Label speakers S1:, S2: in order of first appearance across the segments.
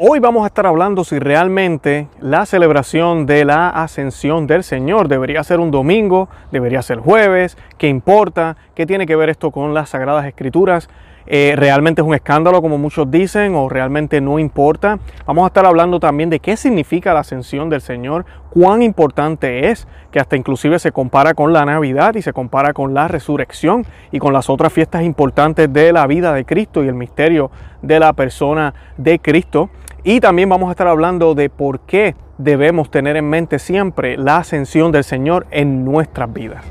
S1: Hoy vamos a estar hablando si realmente la celebración de la ascensión del Señor debería ser un domingo, debería ser jueves, qué importa, qué tiene que ver esto con las Sagradas Escrituras. Eh, realmente es un escándalo como muchos dicen o realmente no importa. Vamos a estar hablando también de qué significa la ascensión del Señor, cuán importante es, que hasta inclusive se compara con la Navidad y se compara con la resurrección y con las otras fiestas importantes de la vida de Cristo y el misterio de la persona de Cristo. Y también vamos a estar hablando de por qué debemos tener en mente siempre la ascensión del Señor en nuestras vidas.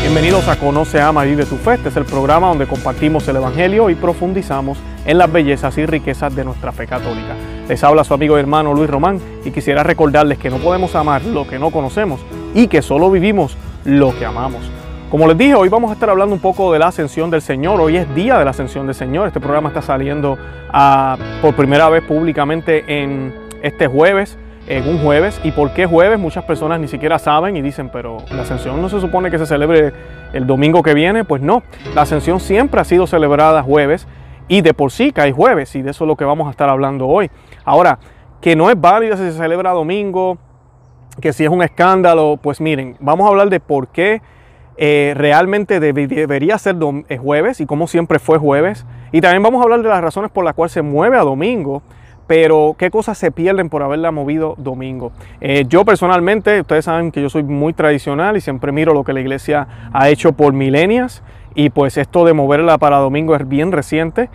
S1: Bienvenidos a Conoce, Ama y Vive tu Fe. Este es el programa donde compartimos el Evangelio y profundizamos en las bellezas y riquezas de nuestra fe católica. Les habla su amigo y hermano Luis Román y quisiera recordarles que no podemos amar lo que no conocemos y que solo vivimos lo que amamos. Como les dije, hoy vamos a estar hablando un poco de la ascensión del Señor. Hoy es día de la ascensión del Señor. Este programa está saliendo ah, por primera vez públicamente en este jueves, en un jueves. ¿Y por qué jueves? Muchas personas ni siquiera saben y dicen, pero la ascensión no se supone que se celebre el domingo que viene. Pues no, la ascensión siempre ha sido celebrada jueves y de por sí cae jueves y de eso es lo que vamos a estar hablando hoy. Ahora, que no es válido si se celebra domingo, que si es un escándalo, pues miren, vamos a hablar de por qué eh, realmente debería ser eh, jueves y cómo siempre fue jueves. Y también vamos a hablar de las razones por las cuales se mueve a domingo, pero qué cosas se pierden por haberla movido domingo. Eh, yo personalmente, ustedes saben que yo soy muy tradicional y siempre miro lo que la iglesia ha hecho por milenias y pues esto de moverla para domingo es bien reciente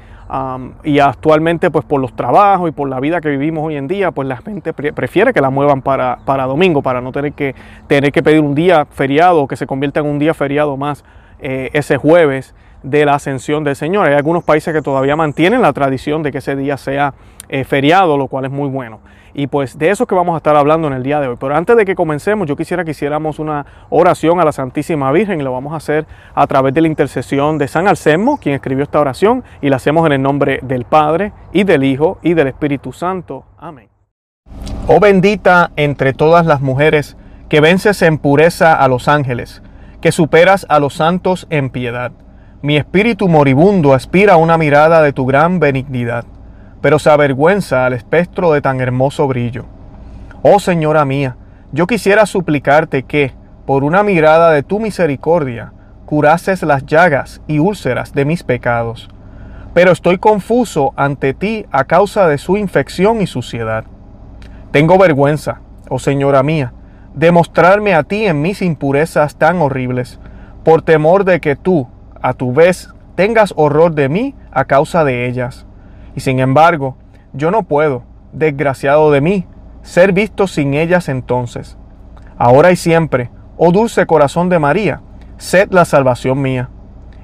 S1: y actualmente pues por los trabajos y por la vida que vivimos hoy en día pues la gente prefiere que la muevan para, para domingo para no tener que, tener que pedir un día feriado o que se convierta en un día feriado más eh, ese jueves de la ascensión del Señor. Hay algunos países que todavía mantienen la tradición de que ese día sea eh, feriado, lo cual es muy bueno. Y pues de eso es que vamos a estar hablando en el día de hoy. Pero antes de que comencemos, yo quisiera que hiciéramos una oración a la Santísima Virgen lo vamos a hacer a través de la intercesión de San Alcemo, quien escribió esta oración, y la hacemos en el nombre del Padre y del Hijo y del Espíritu Santo. Amén. Oh bendita entre todas las mujeres, que vences en pureza a los ángeles, que superas a los santos en piedad. Mi espíritu moribundo aspira a una mirada de tu gran benignidad pero se avergüenza al espectro de tan hermoso brillo. Oh Señora mía, yo quisiera suplicarte que, por una mirada de tu misericordia, curases las llagas y úlceras de mis pecados. Pero estoy confuso ante ti a causa de su infección y suciedad. Tengo vergüenza, oh Señora mía, de mostrarme a ti en mis impurezas tan horribles, por temor de que tú, a tu vez, tengas horror de mí a causa de ellas. Y sin embargo, yo no puedo, desgraciado de mí, ser visto sin ellas entonces. Ahora y siempre, oh dulce corazón de María, sed la salvación mía.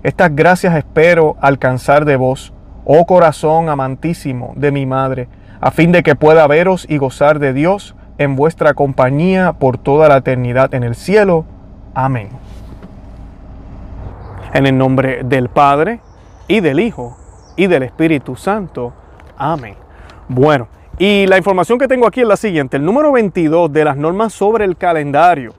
S1: Estas gracias espero alcanzar de vos, oh corazón amantísimo de mi madre, a fin de que pueda veros y gozar de Dios en vuestra compañía por toda la eternidad en el cielo. Amén. En el nombre del Padre, y del Hijo, y del Espíritu Santo. Amén. Bueno, y la información que tengo aquí es la siguiente. El número 22 de las normas sobre el calendario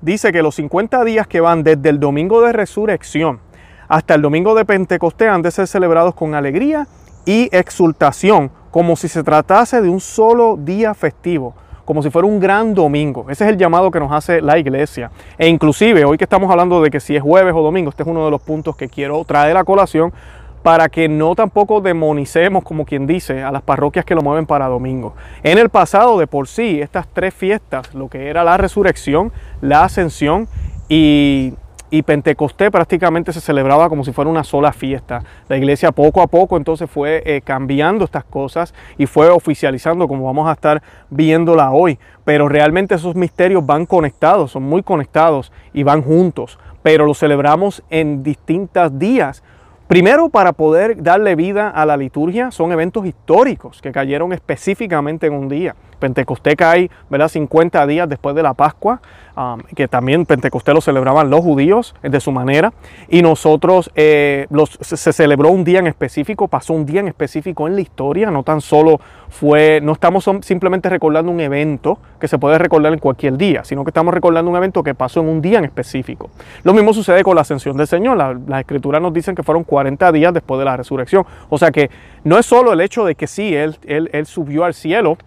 S1: dice que los 50 días que van desde el domingo de resurrección hasta el domingo de Pentecostés han de ser celebrados con alegría y exultación, como si se tratase de un solo día festivo, como si fuera un gran domingo. Ese es el llamado que nos hace la iglesia. E inclusive, hoy que estamos hablando de que si es jueves o domingo, este es uno de los puntos que quiero traer a colación, para que no tampoco demonicemos, como quien dice, a las parroquias que lo mueven para domingo. En el pasado, de por sí, estas tres fiestas, lo que era la resurrección, la ascensión y, Pentecostés prácticamente se celebraba como si fuera una sola fiesta. La iglesia poco a poco entonces fue eh, cambiando estas cosas y fue oficializando como vamos a estar viéndola hoy. Pero realmente esos misterios van conectados, son muy conectados y van juntos. Pero los celebramos en distintos días Primero, para poder darle vida a la liturgia, son eventos históricos que cayeron específicamente en un día. Pentecostés cae, ¿verdad? 50 días después de la Pascua, um, que también Pentecostés lo celebraban los judíos de su manera, y nosotros eh, los, se celebró un día en específico, pasó un día en específico en la historia, no tan solo fue, no estamos simplemente recordando un evento que se puede recordar en cualquier día, sino que estamos recordando un evento que pasó en un día en específico. Lo mismo sucede con la ascensión del Señor, las escrituras nos dicen que fueron 40 días después de la resurrección, o sea que no es solo el hecho de que sí, Él, él, él subió al cielo,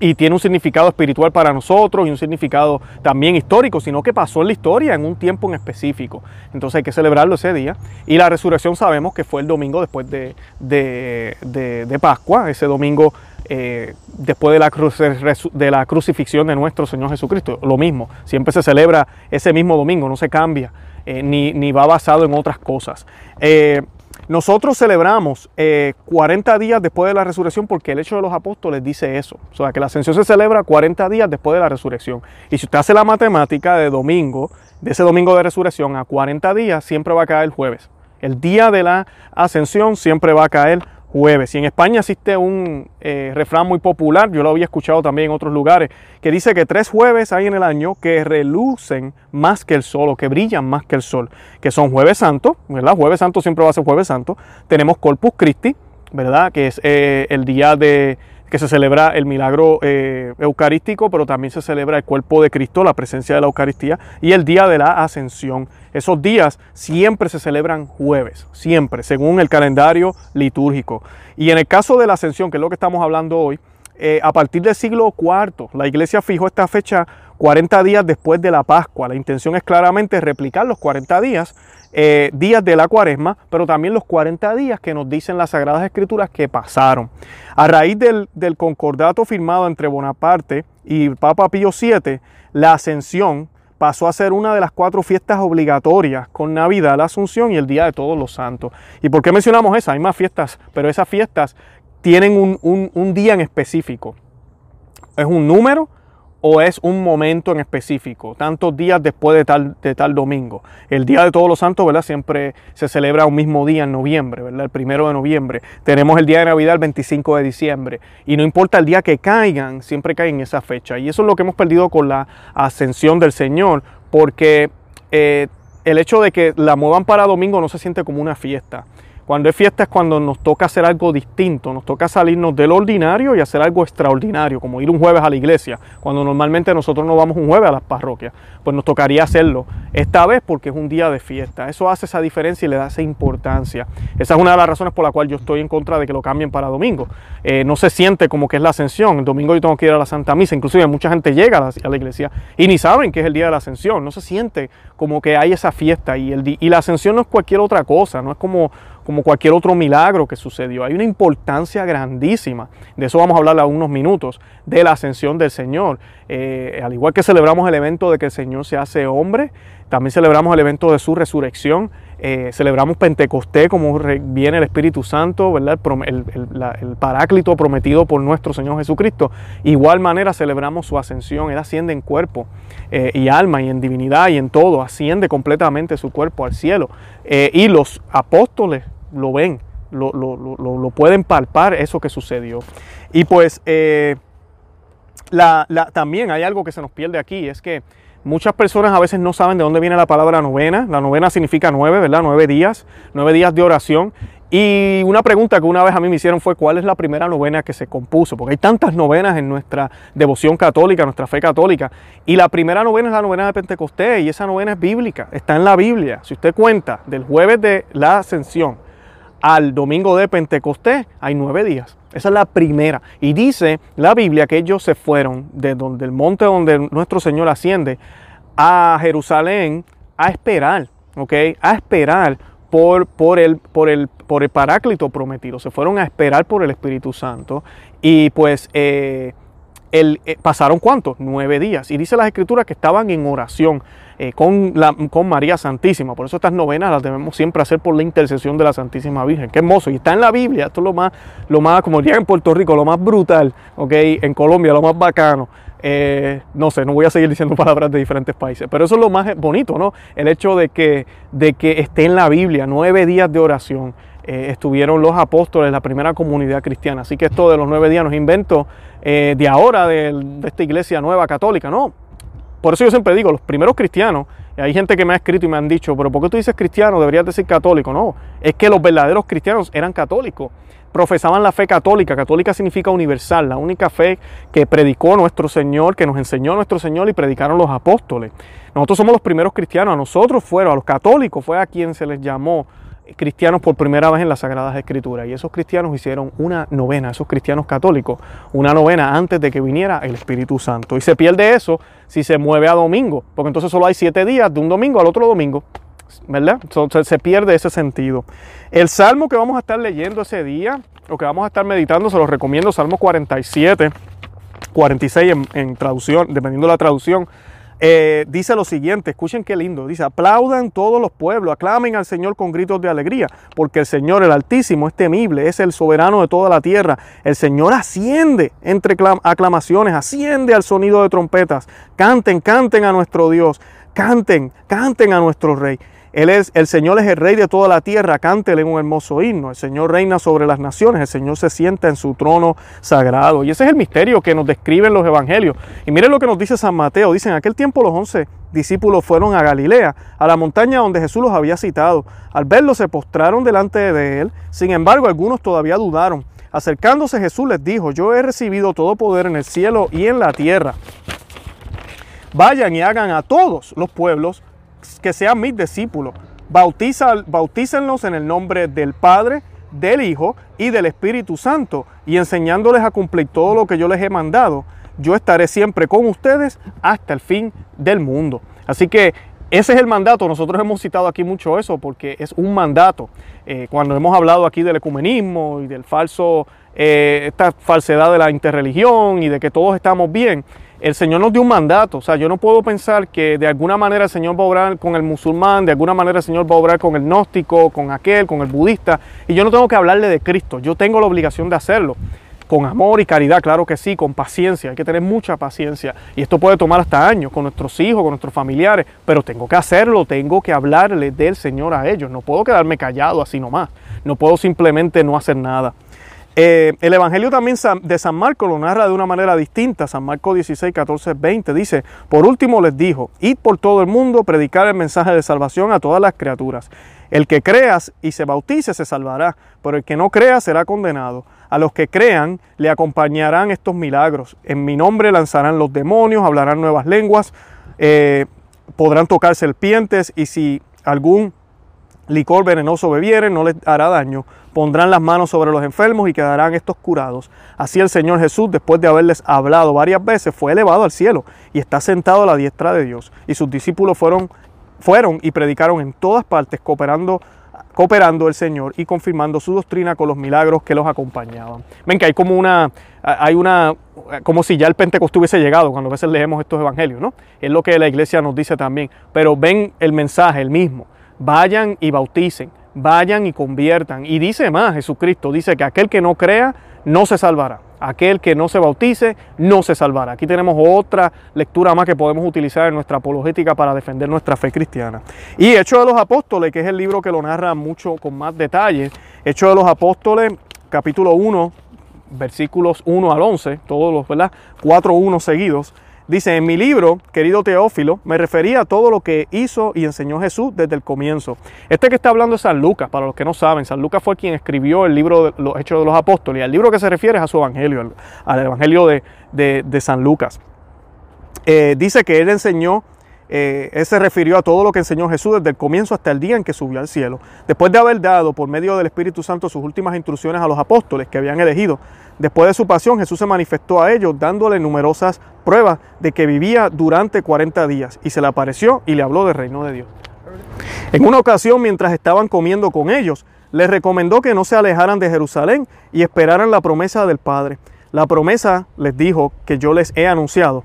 S1: y tiene un significado espiritual para nosotros y un significado también histórico, sino que pasó en la historia en un tiempo en específico. Entonces hay que celebrarlo ese día. Y la resurrección sabemos que fue el domingo después de, de, Pascua, ese domingo eh, después de la, de la crucifixión de nuestro Señor Jesucristo. Lo mismo, siempre se celebra ese mismo domingo, no se cambia. Eh, ni, ni, va basado en otras cosas. Eh, nosotros celebramos 40 eh, días después de la resurrección porque el hecho de los apóstoles dice eso. O sea, que la ascensión se celebra 40 días después de la resurrección. Y si usted hace la matemática de domingo, de ese domingo de resurrección a 40 días, siempre va a caer el jueves. El día de la ascensión siempre va a caer jueves. Y en España existe un eh, refrán muy popular, yo lo había escuchado también en otros lugares, que dice que tres jueves hay en el año que relucen más que el sol o que brillan más que el sol, que son jueves santo, ¿verdad? Jueves santo siempre va a ser jueves santo. Tenemos Corpus Christi, ¿verdad? Que es eh, el día de que se celebra el milagro eh, eucarístico, pero también se celebra el cuerpo de Cristo, la presencia de la Eucaristía, y el día de la ascensión. Esos días siempre se celebran jueves, siempre, según el calendario litúrgico. Y en el caso de la ascensión, que es lo que estamos hablando hoy, eh, a partir del siglo IV, la iglesia fijó esta fecha 40 días después de la Pascua. La intención es claramente replicar los 40 días eh, días de la cuaresma, pero también los 40 días que nos dicen las Sagradas Escrituras que pasaron. A raíz del, concordato firmado entre Bonaparte y Papa Pío VII, la ascensión pasó a ser una de las cuatro fiestas obligatorias con Navidad, la Asunción y el Día de Todos los Santos. ¿Y por qué mencionamos esas? Hay más fiestas, pero esas fiestas tienen un, un día en específico. Es un número o es un momento en específico, tantos días después de tal, de tal domingo. El Día de Todos los Santos, ¿verdad? Siempre se celebra un mismo día en noviembre, ¿verdad? El primero de noviembre. Tenemos el Día de Navidad el 25 de diciembre. Y no importa el día que caigan, siempre caen en esa fecha. Y eso es lo que hemos perdido con la ascensión del Señor, porque eh, el hecho de que la muevan para domingo no se siente como una fiesta. Cuando es fiesta es cuando nos toca hacer algo distinto, nos toca salirnos del ordinario y hacer algo extraordinario, como ir un jueves a la iglesia, cuando normalmente nosotros no vamos un jueves a las parroquias, pues nos tocaría hacerlo esta vez porque es un día de fiesta. Eso hace esa diferencia y le da esa importancia. Esa es una de las razones por la cual yo estoy en contra de que lo cambien para domingo. Eh, no se siente como que es la ascensión. El domingo yo tengo que ir a la Santa Misa, inclusive mucha gente llega a la, iglesia y ni saben que es el día de la ascensión. No se siente como que hay esa fiesta y, el, y la ascensión no es cualquier otra cosa, no es como como cualquier otro milagro que sucedió. Hay una importancia grandísima, de eso vamos a hablar a unos minutos, de la ascensión del Señor. Eh, al igual que celebramos el evento de que el Señor se hace hombre, también celebramos el evento de su resurrección, eh, celebramos Pentecostés como viene el Espíritu Santo, ¿verdad? El, Paráclito prometido por nuestro Señor Jesucristo. Igual manera celebramos su ascensión, Él asciende en cuerpo eh, y alma y en divinidad y en todo, asciende completamente su cuerpo al cielo. y los apóstoles lo ven, lo, lo, pueden palpar eso que sucedió. Y pues eh, la, también hay algo que se nos pierde aquí, es que muchas personas a veces no saben de dónde viene la palabra novena. La novena significa nueve, ¿verdad? Nueve días, nueve días de oración. Y una pregunta que una vez a mí me hicieron fue cuál es la primera novena que se compuso, porque hay tantas novenas en nuestra devoción católica, nuestra fe católica. Y la primera novena es la novena de Pentecostés y esa novena es bíblica, está en la Biblia. Si usted cuenta del jueves de la ascensión al domingo de Pentecostés hay nueve días. Esa es la primera. Y dice la Biblia que ellos se fueron de donde el monte donde nuestro Señor asciende a Jerusalén a esperar, ¿ok? A esperar por, por, el, por, el, por el Paráclito prometido. Se fueron a esperar por el Espíritu Santo. Y pues eh, eh, pasaron cuántos? Nueve días. Y dice las Escrituras que estaban en oración. Eh, con, con María Santísima. Por eso estas novenas las debemos siempre hacer por la intercesión de la Santísima Virgen. Qué hermoso. Y está en la Biblia. Esto es lo más, lo más como diría en Puerto Rico, lo más brutal. ¿ok? En Colombia, lo más bacano. Eh, no sé, no voy a seguir diciendo palabras de diferentes países, pero eso es lo más bonito, ¿no? El hecho de que, de que esté en la Biblia nueve días de oración eh, estuvieron los apóstoles, la primera comunidad cristiana. Así que esto de los nueve días no es invento de ahora, de, de esta iglesia nueva católica, no. Por eso yo siempre digo, los primeros cristianos, y hay gente que me ha escrito y me han dicho, pero ¿por qué tú dices cristiano? Deberías decir católico. No, es que los verdaderos cristianos eran católicos profesaban la fe católica. Católica significa universal, la única fe que predicó nuestro Señor, que nos enseñó nuestro Señor y predicaron los apóstoles. Nosotros somos los primeros cristianos, a nosotros fueron, a los católicos fue a quien se les llamó cristianos por primera vez en las Sagradas Escrituras. Y esos cristianos hicieron una novena, esos cristianos católicos, una novena antes de que viniera el Espíritu Santo. Y se pierde eso si se mueve a domingo, porque entonces solo hay siete días de un domingo al otro domingo. ¿verdad? se pierde ese sentido. El salmo que vamos a estar leyendo ese día, o que vamos a estar meditando, se los recomiendo, Salmo 47, 46 en, traducción, dependiendo de la traducción, eh, dice lo siguiente, escuchen qué lindo, dice, aplaudan todos los pueblos, aclamen al Señor con gritos de alegría, porque el Señor, el Altísimo, es temible, es el soberano de toda la tierra, el Señor asciende entre aclamaciones, asciende al sonido de trompetas, canten, canten a nuestro Dios, canten, canten a nuestro Rey. Él es, el Señor es el rey de toda la tierra, cántele un hermoso himno. El Señor reina sobre las naciones, el Señor se sienta en su trono sagrado. Y ese es el misterio que nos describen los evangelios. Y miren lo que nos dice San Mateo. Dice, en aquel tiempo los once discípulos fueron a Galilea, a la montaña donde Jesús los había citado. Al verlo se postraron delante de él. Sin embargo, algunos todavía dudaron. Acercándose Jesús les dijo, yo he recibido todo poder en el cielo y en la tierra. Vayan y hagan a todos los pueblos que sean mis discípulos. Bautiza, bautícenlos en el nombre del Padre, del Hijo y del Espíritu Santo, y enseñándoles a cumplir todo lo que yo les he mandado. Yo estaré siempre con ustedes hasta el fin del mundo. Así que ese es el mandato. Nosotros hemos citado aquí mucho eso porque es un mandato. Eh, cuando hemos hablado aquí del ecumenismo y del falso, eh, esta falsedad de la interreligión y de que todos estamos bien, el Señor nos dio un mandato. O sea, yo no puedo pensar que de alguna manera el Señor va a obrar con el musulmán, de alguna manera el Señor va a obrar con el gnóstico, con aquel, con el budista. Y yo no tengo que hablarle de Cristo. Yo tengo la obligación de hacerlo. Con amor y caridad, claro que sí, con paciencia. Hay que tener mucha paciencia. Y esto puede tomar hasta años con nuestros hijos, con nuestros familiares. Pero tengo que hacerlo, tengo que hablarle del Señor a ellos. No puedo quedarme callado así nomás. No puedo simplemente no hacer nada. Eh, el Evangelio también de San Marco lo narra de una manera distinta. San Marco 16, 14, 20 dice, por último les dijo, id por todo el mundo, predicar el mensaje de salvación a todas las criaturas. El que creas y se bautice se salvará, pero el que no crea será condenado. A los que crean le acompañarán estos milagros. En mi nombre lanzarán los demonios, hablarán nuevas lenguas, eh, podrán tocar serpientes y si algún licor venenoso bebieren no les hará daño pondrán las manos sobre los enfermos y quedarán estos curados. Así el Señor Jesús, después de haberles hablado varias veces, fue elevado al cielo y está sentado a la diestra de Dios. Y sus discípulos fueron, fueron y predicaron en todas partes, cooperando cooperando el Señor y confirmando su doctrina con los milagros que los acompañaban. Ven que hay como una, hay una, como si ya el Pentecostés hubiese llegado cuando a veces leemos estos evangelios, ¿no? Es lo que la iglesia nos dice también. Pero ven el mensaje, el mismo. Vayan y bauticen vayan y conviertan. Y dice más Jesucristo, dice que aquel que no crea no se salvará. Aquel que no se bautice no se salvará. Aquí tenemos otra lectura más que podemos utilizar en nuestra apologética para defender nuestra fe cristiana. Y Hechos de los Apóstoles, que es el libro que lo narra mucho con más detalle. Hechos de los Apóstoles, capítulo 1, versículos 1 al 11, todos los, ¿verdad? 4, 1 seguidos. Dice, en mi libro, querido Teófilo, me refería a todo lo que hizo y enseñó Jesús desde el comienzo. Este que está hablando es San Lucas, para los que no saben, San Lucas fue quien escribió el libro de los Hechos de los Apóstoles. Y el libro que se refiere es a su evangelio, al, evangelio de, San Lucas. Eh, dice que él enseñó eh, él se refirió a todo lo que enseñó Jesús desde el comienzo hasta el día en que subió al cielo. Después de haber dado por medio del Espíritu Santo sus últimas instrucciones a los apóstoles que habían elegido, después de su pasión Jesús se manifestó a ellos dándole numerosas pruebas de que vivía durante 40 días y se le apareció y le habló del reino de Dios. En una ocasión, mientras estaban comiendo con ellos, les recomendó que no se alejaran de Jerusalén y esperaran la promesa del Padre. La promesa les dijo que yo les he anunciado.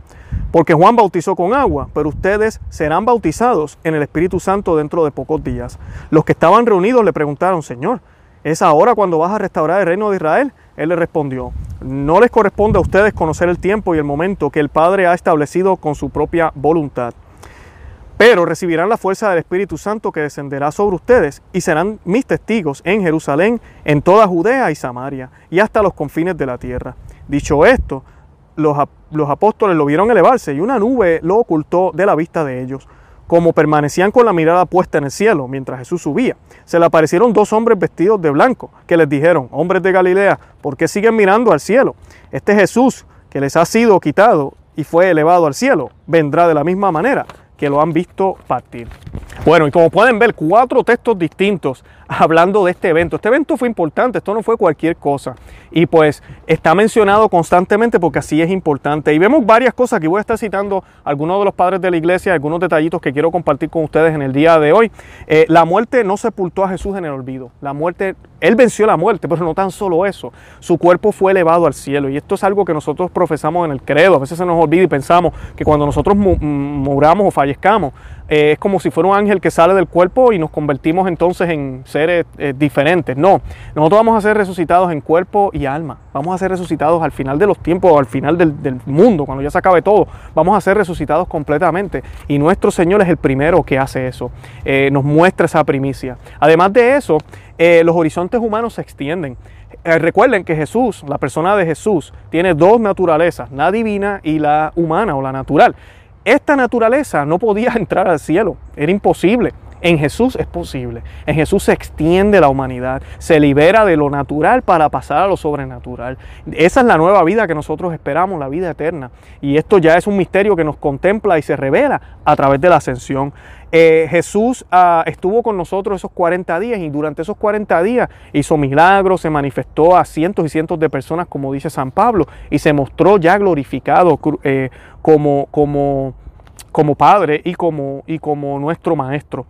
S1: Porque Juan bautizó con agua, pero ustedes serán bautizados en el Espíritu Santo dentro de pocos días. Los que estaban reunidos le preguntaron, Señor, ¿es ahora cuando vas a restaurar el reino de Israel? Él le respondió, no les corresponde a ustedes conocer el tiempo y el momento que el Padre ha establecido con su propia voluntad. pero recibirán la fuerza del Espíritu Santo que descenderá sobre ustedes y serán mis testigos en Jerusalén, en toda Judea y Samaria y hasta los confines de la tierra. Dicho esto, los, los apóstoles lo vieron elevarse y una nube lo ocultó de la vista de ellos como permanecían con la mirada puesta en el cielo mientras Jesús subía, se le aparecieron dos hombres vestidos de blanco, que les dijeron, hombres de Galilea, ¿por qué siguen mirando al cielo? Este Jesús que les ha sido quitado y fue elevado al cielo, vendrá de la misma manera que lo han visto partir. Bueno, y como pueden ver, cuatro textos distintos hablando de este evento. Este evento fue importante, esto no fue cualquier cosa. Y pues está mencionado constantemente porque así es importante. Y vemos varias cosas, aquí voy a estar citando algunos de los padres de la iglesia, algunos detallitos que quiero compartir con ustedes en el día de hoy. Eh, la muerte no sepultó a Jesús en el olvido. La muerte, Él venció la muerte, pero no tan solo eso. Su cuerpo fue elevado al cielo. Y esto es algo que nosotros profesamos en el credo. A veces se nos olvida y pensamos que cuando nosotros muramos o fallezcamos, eh, es como si fuera un ángel que sale del cuerpo y nos convertimos entonces en seres eh, diferentes. No, nosotros vamos a ser resucitados en cuerpo y alma. Vamos a ser resucitados al final de los tiempos, al final del, mundo, cuando ya se acabe todo. Vamos a ser resucitados completamente. Y nuestro Señor es el primero que hace eso. Eh, nos muestra esa primicia. Además de eso, los horizontes humanos se extienden. recuerden que Jesús, la persona de Jesús, tiene dos naturalezas, la divina y la humana o la natural. Esta naturaleza no podía entrar al cielo, era imposible. En Jesús es posible. En Jesús se extiende la humanidad, se libera de lo natural para pasar a lo sobrenatural. Esa es la nueva vida que nosotros esperamos, la vida eterna. Y esto ya es un misterio que nos contempla y se revela a través de la ascensión. Eh, Jesús ah, estuvo con nosotros esos 40 días y durante esos 40 días hizo milagros, se manifestó a cientos y cientos de personas, como dice San Pablo, y se mostró ya glorificado eh, como, como, como Padre y como, y como nuestro Maestro.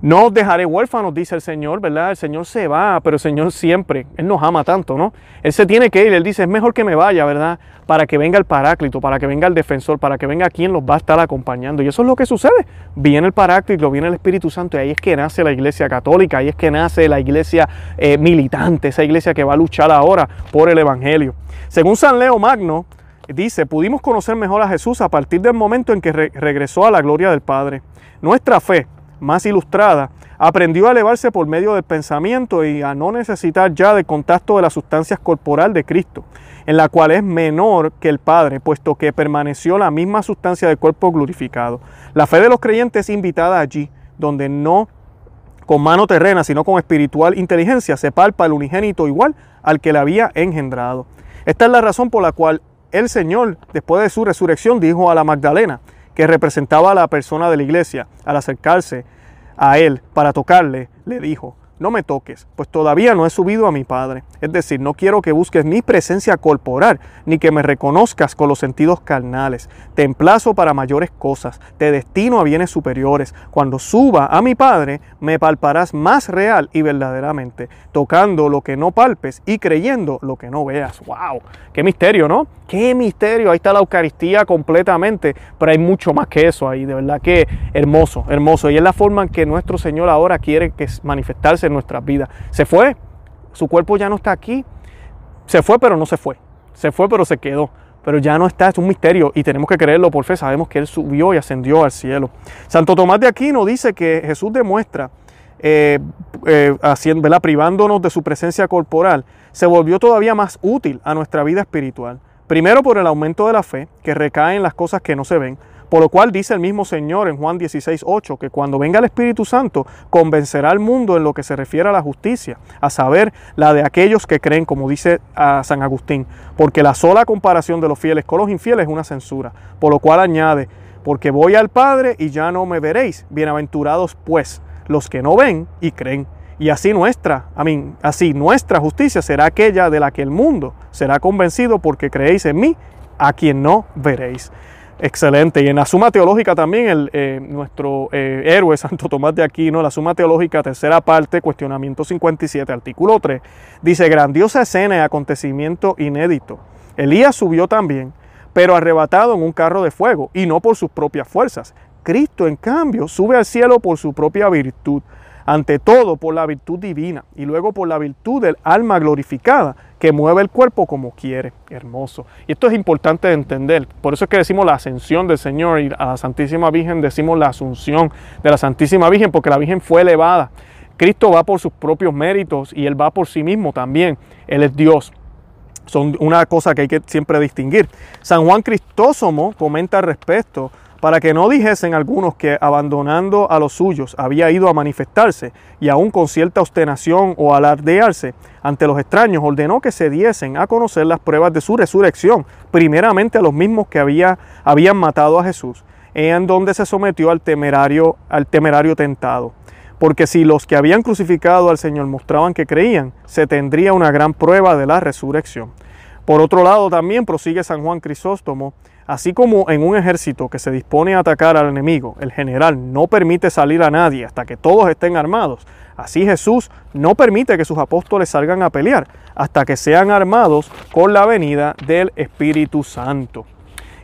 S1: No os dejaré huérfanos, dice el Señor, ¿verdad? El Señor se va, pero el Señor siempre, Él nos ama tanto, ¿no? Él se tiene que ir, Él dice, es mejor que me vaya, ¿verdad? Para que venga el Paráclito, para que venga el Defensor, para que venga quien los va a estar acompañando. Y eso es lo que sucede. Viene el Paráclito, viene el Espíritu Santo, y ahí es que nace la iglesia católica, ahí es que nace la iglesia eh, militante, esa iglesia que va a luchar ahora por el Evangelio. Según San Leo Magno, dice, pudimos conocer mejor a Jesús a partir del momento en que regresó a la gloria del Padre. Nuestra fe, más ilustrada, aprendió a elevarse por medio del pensamiento y a no necesitar ya del contacto de las sustancias corporal de Cristo, en la cual es menor que el Padre, puesto que permaneció la misma sustancia del cuerpo glorificado. La fe de los creyentes es invitada allí, donde no con mano terrena, sino con espiritual inteligencia, se palpa el unigénito igual al que le había engendrado. Esta es la razón por la cual el Señor, después de su resurrección, dijo a la Magdalena, que representaba a la persona de la iglesia, al acercarse a él para tocarle, le dijo, no me toques, pues todavía no he subido a mi Padre. Es decir, no quiero que busques mi presencia corporal, ni que me reconozcas con los sentidos carnales. Te emplazo para mayores cosas, te destino a bienes superiores. Cuando suba a mi Padre, me palparás más real y verdaderamente, tocando lo que no palpes y creyendo lo que no veas. ¡Wow! ¡Qué misterio, ¿no? ¡Qué misterio! Ahí está la Eucaristía completamente, pero hay mucho más que eso ahí, de verdad que hermoso, hermoso. Y es la forma en que nuestro Señor ahora quiere que manifestarse en nuestras vidas. Se fue, su cuerpo ya no está aquí. Se fue, pero no se fue. Se fue, pero se quedó. Pero ya no está, es un misterio y tenemos que creerlo por fe. Sabemos que Él subió y ascendió al cielo. Santo Tomás de Aquino dice que Jesús demuestra, eh, eh, haciendo, privándonos de su presencia corporal, se volvió todavía más útil a nuestra vida espiritual. Primero por el aumento de la fe, que recae en las cosas que no se ven, por lo cual dice el mismo Señor en Juan 16, 8, que cuando venga el Espíritu Santo convencerá al mundo en lo que se refiere a la justicia, a saber, la de aquellos que creen, como dice a San Agustín, porque la sola comparación de los fieles con los infieles es una censura. Por lo cual añade, porque voy al Padre y ya no me veréis. Bienaventurados pues los que no ven y creen. Y así nuestra, a mí, así nuestra justicia será aquella de la que el mundo será convencido porque creéis en mí, a quien no veréis. Excelente. Y en la suma teológica también, el, eh, nuestro eh, héroe Santo Tomás de Aquino, la suma teológica, tercera parte, cuestionamiento 57, artículo 3, dice, grandiosa escena y acontecimiento inédito. Elías subió también, pero arrebatado en un carro de fuego, y no por sus propias fuerzas. Cristo, en cambio, sube al cielo por su propia virtud ante todo por la virtud divina y luego por la virtud del alma glorificada que mueve el cuerpo como quiere. Hermoso. Y esto es importante de entender. Por eso es que decimos la ascensión del Señor y a la Santísima Virgen decimos la asunción de la Santísima Virgen porque la Virgen fue elevada. Cristo va por sus propios méritos y Él va por sí mismo también. Él es Dios. Son una cosa que hay que siempre distinguir. San Juan Cristósomo comenta al respecto para que no dijesen algunos que abandonando a los suyos había ido a manifestarse y aún con cierta obstinación o alardearse ante los extraños, ordenó que se diesen a conocer las pruebas de su resurrección, primeramente a los mismos que había, habían matado a Jesús, en donde se sometió al temerario, al temerario tentado. Porque si los que habían crucificado al Señor mostraban que creían, se tendría una gran prueba de la resurrección. Por otro lado, también prosigue San Juan Crisóstomo, Así como en un ejército que se dispone a atacar al enemigo, el general no permite salir a nadie hasta que todos estén armados, así Jesús no permite que sus apóstoles salgan a pelear hasta que sean armados con la venida del Espíritu Santo.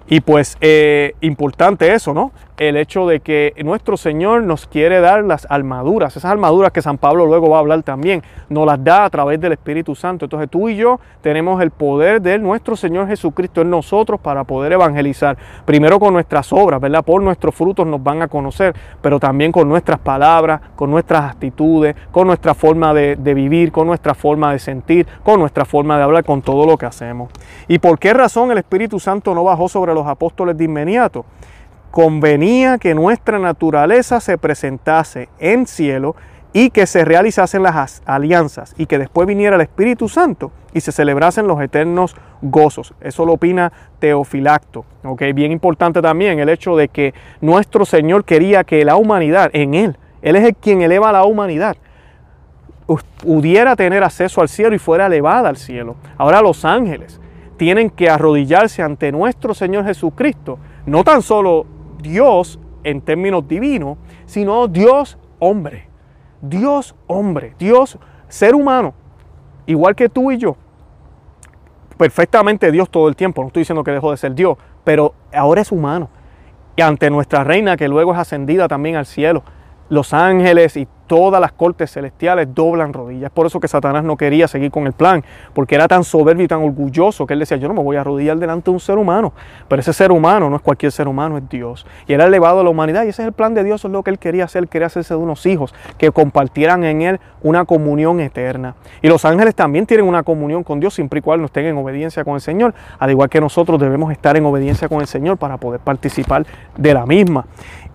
S1: Y pues eh, importante eso, ¿no? El hecho de que nuestro Señor nos quiere dar las armaduras, esas armaduras que San Pablo luego va a hablar también, nos las da a través del Espíritu Santo. Entonces tú y yo tenemos el poder de nuestro Señor Jesucristo en nosotros para poder evangelizar. Primero con nuestras obras, ¿verdad? Por nuestros frutos nos van a conocer, pero también con nuestras palabras, con nuestras actitudes, con nuestra forma de, de vivir, con nuestra forma de sentir, con nuestra forma de hablar, con todo lo que hacemos. ¿Y por qué razón el Espíritu Santo no bajó sobre los apóstoles de inmediato? Convenía que nuestra naturaleza se presentase en cielo y que se realizasen las alianzas y que después viniera el Espíritu Santo y se celebrasen los eternos gozos. Eso lo opina Teofilacto. ¿okay? Bien importante también el hecho de que nuestro Señor quería que la humanidad, en Él, Él es el quien eleva a la humanidad, pudiera tener acceso al cielo y fuera elevada al cielo. Ahora los ángeles tienen que arrodillarse ante nuestro Señor Jesucristo, no tan solo Dios en términos divinos, sino Dios hombre. Dios hombre, Dios ser humano, igual que tú y yo. Perfectamente Dios todo el tiempo, no estoy diciendo que dejó de ser Dios, pero ahora es humano. Y ante nuestra reina que luego es ascendida también al cielo, los ángeles y todas las cortes celestiales doblan rodillas. Por eso que Satanás no quería seguir con el plan, porque era tan soberbio y tan orgulloso que él decía, yo no me voy a arrodillar delante de un ser humano, pero ese ser humano no es cualquier ser humano, es Dios. Y era elevado a la humanidad y ese es el plan de Dios, es lo que él quería hacer, quería hacerse de unos hijos que compartieran en él una comunión eterna. Y los ángeles también tienen una comunión con Dios siempre y cuando estén en obediencia con el Señor, al igual que nosotros debemos estar en obediencia con el Señor para poder participar de la misma.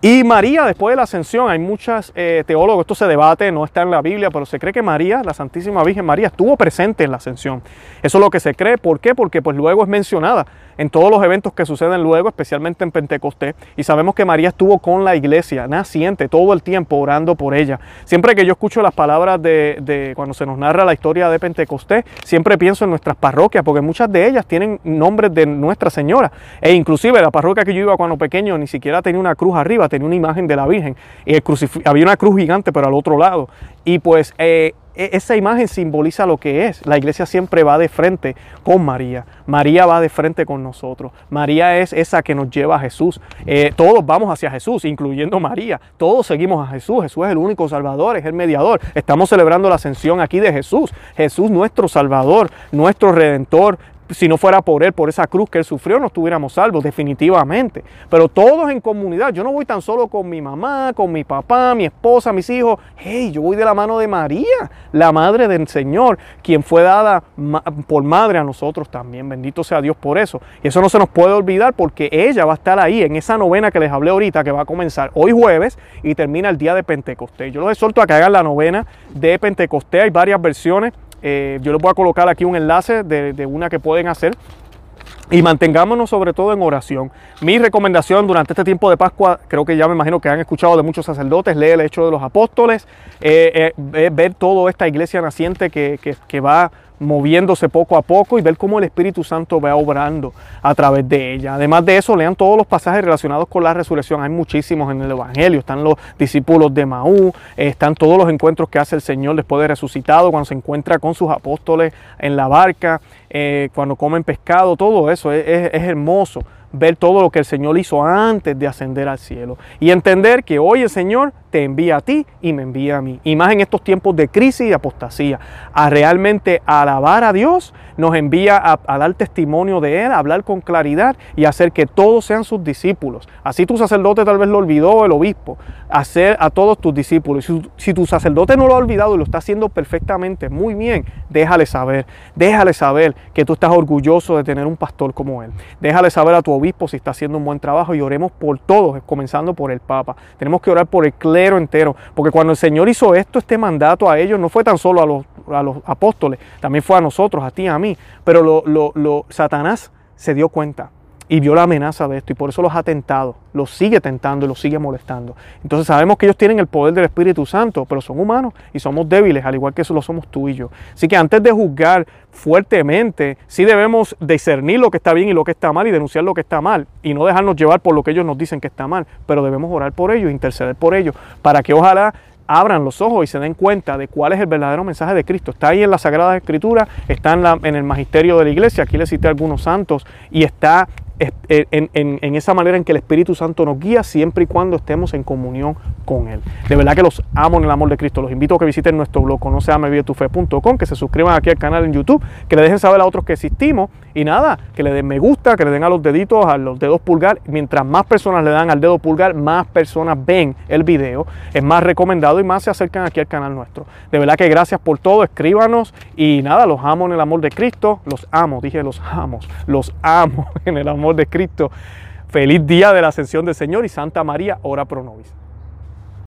S1: Y María, después de la ascensión, hay muchos eh, teólogos, esto se debate, no está en la Biblia, pero se cree que María, la Santísima Virgen María, estuvo presente en la ascensión. Eso es lo que se cree. ¿Por qué? Porque pues luego es mencionada en todos los eventos que suceden luego, especialmente en Pentecostés. Y sabemos que María estuvo con la iglesia naciente todo el tiempo orando por ella. Siempre que yo escucho las palabras de, cuando se nos narra la historia de Pentecostés, siempre pienso en nuestras parroquias, porque muchas de ellas tienen nombres de Nuestra Señora. E inclusive la parroquia que yo iba cuando pequeño ni siquiera tenía una cruz arriba, tenía una imagen de la Virgen. Y había una cruz gigante, pero al otro lado. Y pues eh, e, esa imagen simboliza lo que es. La iglesia siempre va de frente con María. María va de frente con nosotros. María es esa que nos lleva a Jesús. Eh, todos vamos hacia Jesús, incluyendo María. Todos seguimos a Jesús. Jesús es el único Salvador, es el mediador. Estamos celebrando la ascensión aquí de Jesús. Jesús nuestro Salvador, nuestro Redentor, si no fuera por Él, por esa cruz que Él sufrió, no estuviéramos salvos, definitivamente. Pero todos en comunidad, yo no voy tan solo con mi mamá, con mi papá, mi esposa, mis hijos. Hey, yo voy de la mano de María, la madre del Señor, quien fue dada por madre a nosotros también. Bendito sea Dios por eso. Y eso no se nos puede olvidar porque ella va a estar ahí en esa novena que les hablé ahorita, que va a comenzar hoy jueves y termina el día de Pentecostés. Yo los exhorto a que hagan la novena de Pentecostés. Hay varias versiones. Eh, yo les voy a colocar aquí un enlace de, una que pueden hacer y mantengámonos sobre todo en oración. Mi recomendación durante este tiempo de Pascua, creo que ya me imagino que han escuchado de muchos sacerdotes, lee el hecho de los apóstoles, eh, eh, ver toda esta iglesia naciente que, que va moviéndose poco a poco y ver cómo el Espíritu Santo va obrando a través de ella. Además de eso, lean todos los pasajes relacionados con la resurrección. Hay muchísimos en el Evangelio. Están los discípulos de Maú, están todos los encuentros que hace el Señor después de resucitado, cuando se encuentra con sus apóstoles en la barca, eh, cuando comen pescado, todo eso es, hermoso ver todo lo que el Señor hizo antes de ascender al cielo y entender que hoy el Señor te envía a ti y me envía a mí. Y más en estos tiempos de crisis y apostasía, a realmente alabar a Dios, nos envía a, dar testimonio de Él, a hablar con claridad y hacer que todos sean sus discípulos. Así tu sacerdote tal vez lo olvidó, el obispo, hacer a todos tus discípulos. Si, si tu sacerdote no lo ha olvidado y lo está haciendo perfectamente, muy bien, déjale saber, déjale saber que tú estás orgulloso de tener un pastor como Él. Déjale saber a tu obispo si está haciendo un buen trabajo y oremos por todos, comenzando por el Papa. Tenemos que orar por el clero entero. Porque cuando el Señor hizo esto, este mandato a ellos, no fue tan solo a los, a los apóstoles, también fue a nosotros, a ti, a mí. Pero lo, lo, Satanás se dio cuenta y vio la amenaza de esto y por eso los ha tentado, los sigue tentando y los sigue molestando. Entonces sabemos que ellos tienen el poder del Espíritu Santo, pero son humanos y somos débiles, al igual que eso lo somos tú y yo. Así que antes de juzgar fuertemente, sí debemos discernir lo que está bien y lo que está mal y denunciar lo que está mal y no dejarnos llevar por lo que ellos nos dicen que está mal, pero debemos orar por ellos, interceder por ellos, para que ojalá abran los ojos y se den cuenta de cuál es el verdadero mensaje de Cristo. Está ahí en la Sagrada Escritura, está en el magisterio de la iglesia, aquí le cité algunos santos, y está en, esa manera en que el Espíritu Santo nos guía siempre y cuando estemos en comunión con Él. De verdad que los amo en el amor de Cristo. Los invito a que visiten nuestro blog conoceamevidetufe.com, que se suscriban aquí al canal en YouTube, que le dejen saber a otros que existimos y nada, que le den me gusta, que le den a los deditos, a los dedos pulgar. Mientras más personas le dan al dedo pulgar, más personas ven el video. Es más recomendado y más se acercan aquí al canal nuestro. De verdad que gracias por todo, escríbanos y nada, los amo en el amor de Cristo. Los amo, dije los amo, los amo en el amor de Cristo. Feliz día de la ascensión del Señor y Santa María, ora pro nobis.